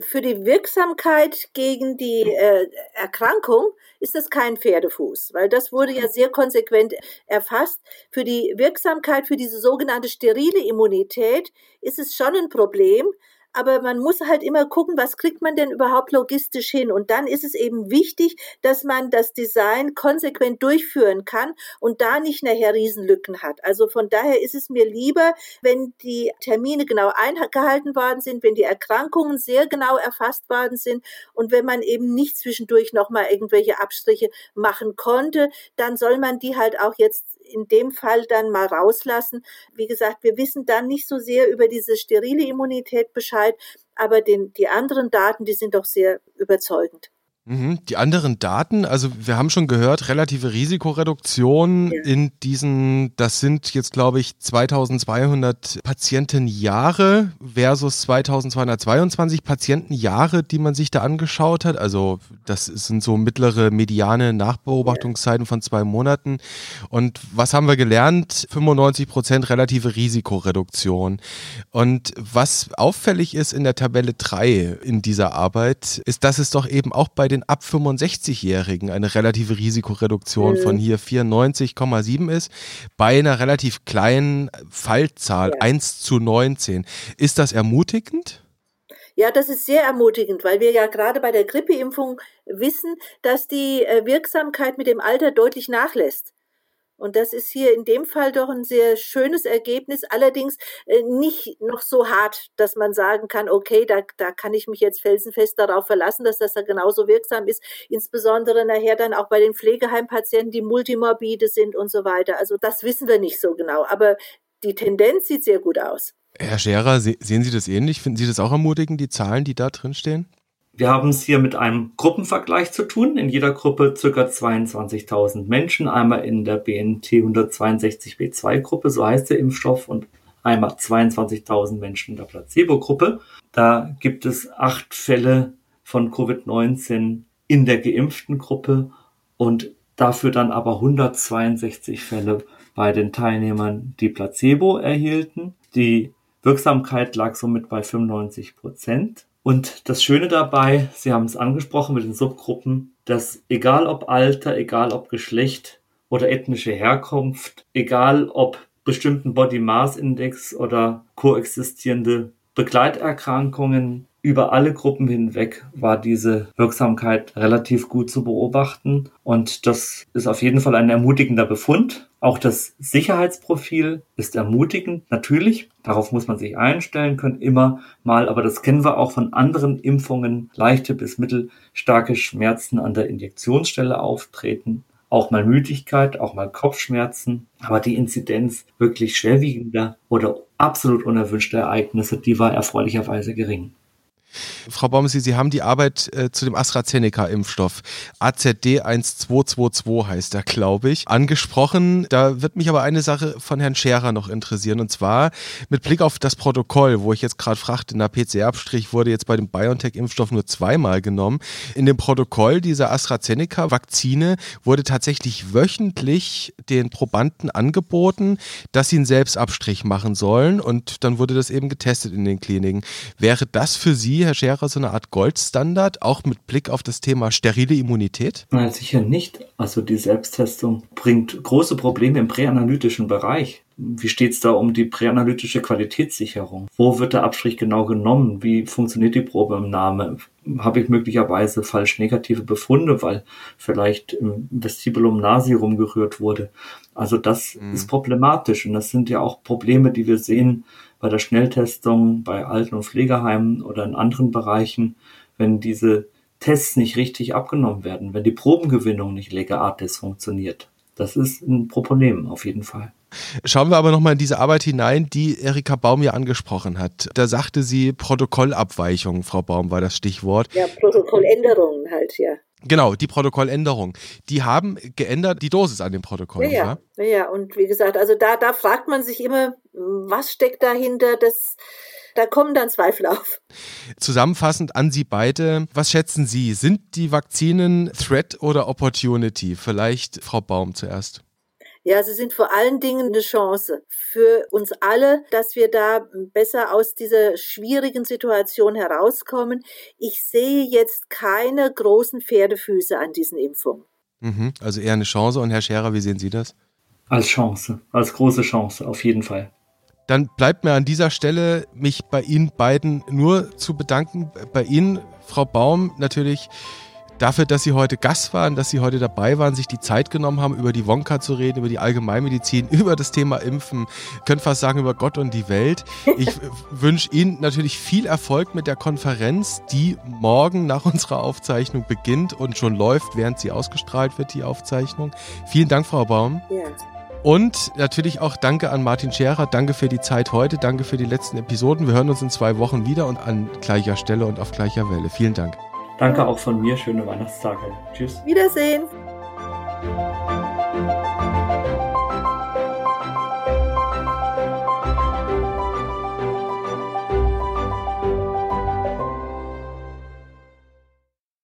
Für die Wirksamkeit gegen die äh, Erkrankung ist das kein Pferdefuß, weil das wurde ja sehr konsequent erfasst. Für die Wirksamkeit, für diese sogenannte sterile Immunität ist es schon ein Problem, aber man muss halt immer gucken, was kriegt man denn überhaupt logistisch hin. Und dann ist es eben wichtig, dass man das Design konsequent durchführen kann und da nicht nachher Riesenlücken hat. Also von daher ist es mir lieber, wenn die Termine genau eingehalten worden sind, wenn die Erkrankungen sehr genau erfasst worden sind und wenn man eben nicht zwischendurch nochmal irgendwelche Abstriche machen konnte, dann soll man die halt auch jetzt in dem Fall dann mal rauslassen. Wie gesagt, wir wissen dann nicht so sehr über diese sterile Immunität Bescheid, aber den, die anderen Daten, die sind doch sehr überzeugend. Mhm. Die anderen Daten, also wir haben schon gehört, relative Risikoreduktion ja. in diesen, das sind jetzt glaube ich 2200 Patientenjahre versus 2222 Patientenjahre, die man sich da angeschaut hat. Also das sind so mittlere mediane Nachbeobachtungszeiten von zwei Monaten. Und was haben wir gelernt? 95 Prozent relative Risikoreduktion. Und was auffällig ist in der Tabelle 3 in dieser Arbeit, ist, dass es doch eben auch bei den den ab 65-Jährigen eine relative Risikoreduktion mhm. von hier 94,7 ist, bei einer relativ kleinen Fallzahl ja. 1 zu 19. Ist das ermutigend? Ja, das ist sehr ermutigend, weil wir ja gerade bei der Grippeimpfung wissen, dass die äh, Wirksamkeit mit dem Alter deutlich nachlässt. Und das ist hier in dem Fall doch ein sehr schönes Ergebnis, allerdings äh, nicht noch so hart, dass man sagen kann, okay, da, da kann ich mich jetzt felsenfest darauf verlassen, dass das da genauso wirksam ist, insbesondere nachher dann auch bei den Pflegeheimpatienten, die multimorbide sind und so weiter. Also das wissen wir nicht so genau, aber die Tendenz sieht sehr gut aus. Herr Scherer, sehen Sie das ähnlich? Finden Sie das auch ermutigend, die Zahlen, die da drin stehen? Wir haben es hier mit einem Gruppenvergleich zu tun. In jeder Gruppe ca. 22.000 Menschen. Einmal in der BNT 162b2 Gruppe, so heißt der Impfstoff, und einmal 22.000 Menschen in der Placebo-Gruppe. Da gibt es acht Fälle von Covid-19 in der geimpften Gruppe und dafür dann aber 162 Fälle bei den Teilnehmern, die Placebo erhielten. Die Wirksamkeit lag somit bei 95 Prozent. Und das Schöne dabei, Sie haben es angesprochen mit den Subgruppen, dass egal ob Alter, egal ob Geschlecht oder ethnische Herkunft, egal ob bestimmten Body Mass Index oder koexistierende Begleiterkrankungen, über alle Gruppen hinweg war diese Wirksamkeit relativ gut zu beobachten. Und das ist auf jeden Fall ein ermutigender Befund. Auch das Sicherheitsprofil ist ermutigend, natürlich. Darauf muss man sich einstellen können, immer mal. Aber das kennen wir auch von anderen Impfungen. Leichte bis mittelstarke Schmerzen an der Injektionsstelle auftreten. Auch mal Müdigkeit, auch mal Kopfschmerzen. Aber die Inzidenz wirklich schwerwiegender oder absolut unerwünschter Ereignisse, die war erfreulicherweise gering. Frau Baumsi, Sie haben die Arbeit äh, zu dem AstraZeneca-Impfstoff, AZD1222 heißt er, glaube ich, angesprochen. Da wird mich aber eine Sache von Herrn Scherer noch interessieren und zwar mit Blick auf das Protokoll, wo ich jetzt gerade fragte, der PCR-Abstrich wurde jetzt bei dem BioNTech-Impfstoff nur zweimal genommen. In dem Protokoll dieser AstraZeneca-Vakzine wurde tatsächlich wöchentlich den Probanden angeboten, dass sie einen Selbstabstrich machen sollen und dann wurde das eben getestet in den Kliniken. Wäre das für Sie Herr Scherer, so eine Art Goldstandard, auch mit Blick auf das Thema sterile Immunität? Nein, sicher nicht. Also die Selbsttestung bringt große Probleme im präanalytischen Bereich. Wie steht es da um die präanalytische Qualitätssicherung? Wo wird der Abstrich genau genommen? Wie funktioniert die Probeentnahme? Habe ich möglicherweise falsch negative Befunde, weil vielleicht im Vestibulum nasi rumgerührt wurde? Also das mhm. ist problematisch und das sind ja auch Probleme, die wir sehen bei der Schnelltestung bei Alten- und Pflegeheimen oder in anderen Bereichen, wenn diese Tests nicht richtig abgenommen werden, wenn die Probengewinnung nicht legatis funktioniert. Das ist ein Problem auf jeden Fall. Schauen wir aber nochmal in diese Arbeit hinein, die Erika Baum ja angesprochen hat. Da sagte sie Protokollabweichung, Frau Baum war das Stichwort. Ja, Protokolländerungen halt, ja. Genau, die Protokolländerung. Die haben geändert die Dosis an dem Protokoll. Ja, ja, ja, und wie gesagt, also da, da fragt man sich immer, was steckt dahinter, das, da kommen dann Zweifel auf. Zusammenfassend an Sie beide, was schätzen Sie? Sind die Vakzinen Threat oder Opportunity? Vielleicht Frau Baum zuerst. Ja, sie sind vor allen Dingen eine Chance für uns alle, dass wir da besser aus dieser schwierigen Situation herauskommen. Ich sehe jetzt keine großen Pferdefüße an diesen Impfungen. Mhm, also eher eine Chance. Und Herr Scherer, wie sehen Sie das? Als Chance, als große Chance, auf jeden Fall. Dann bleibt mir an dieser Stelle, mich bei Ihnen beiden nur zu bedanken. Bei Ihnen, Frau Baum, natürlich dafür, dass Sie heute Gast waren, dass Sie heute dabei waren, sich die Zeit genommen haben, über die Wonka zu reden, über die Allgemeinmedizin, über das Thema Impfen, können fast sagen, über Gott und die Welt. Ich wünsche Ihnen natürlich viel Erfolg mit der Konferenz, die morgen nach unserer Aufzeichnung beginnt und schon läuft, während sie ausgestrahlt wird, die Aufzeichnung. Vielen Dank, Frau Baum. Ja. Und natürlich auch danke an Martin Scherer. Danke für die Zeit heute. Danke für die letzten Episoden. Wir hören uns in zwei Wochen wieder und an gleicher Stelle und auf gleicher Welle. Vielen Dank. Danke auch von mir. Schöne Weihnachtstage. Tschüss. Wiedersehen.